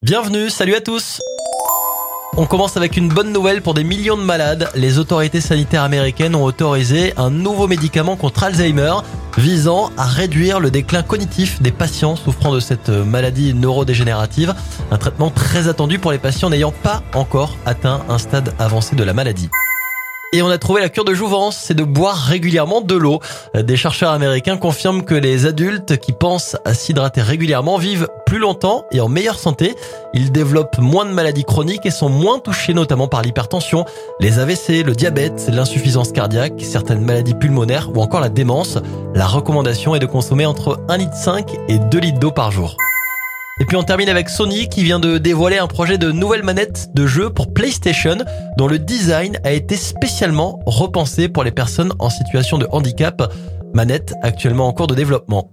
Bienvenue, salut à tous on commence avec une bonne nouvelle pour des millions de malades. Les autorités sanitaires américaines ont autorisé un nouveau médicament contre Alzheimer visant à réduire le déclin cognitif des patients souffrant de cette maladie neurodégénérative. Un traitement très attendu pour les patients n'ayant pas encore atteint un stade avancé de la maladie. Et on a trouvé la cure de jouvence, c'est de boire régulièrement de l'eau. Des chercheurs américains confirment que les adultes qui pensent à s'hydrater régulièrement vivent plus longtemps et en meilleure santé. Ils développent moins de maladies chroniques et sont moins touchés notamment par l'hypertension, les AVC, le diabète, l'insuffisance cardiaque, certaines maladies pulmonaires ou encore la démence. La recommandation est de consommer entre 1,5 litre et 2 litres d'eau par jour. Et puis on termine avec Sony qui vient de dévoiler un projet de nouvelle manette de jeu pour PlayStation dont le design a été spécialement repensé pour les personnes en situation de handicap. Manette actuellement en cours de développement.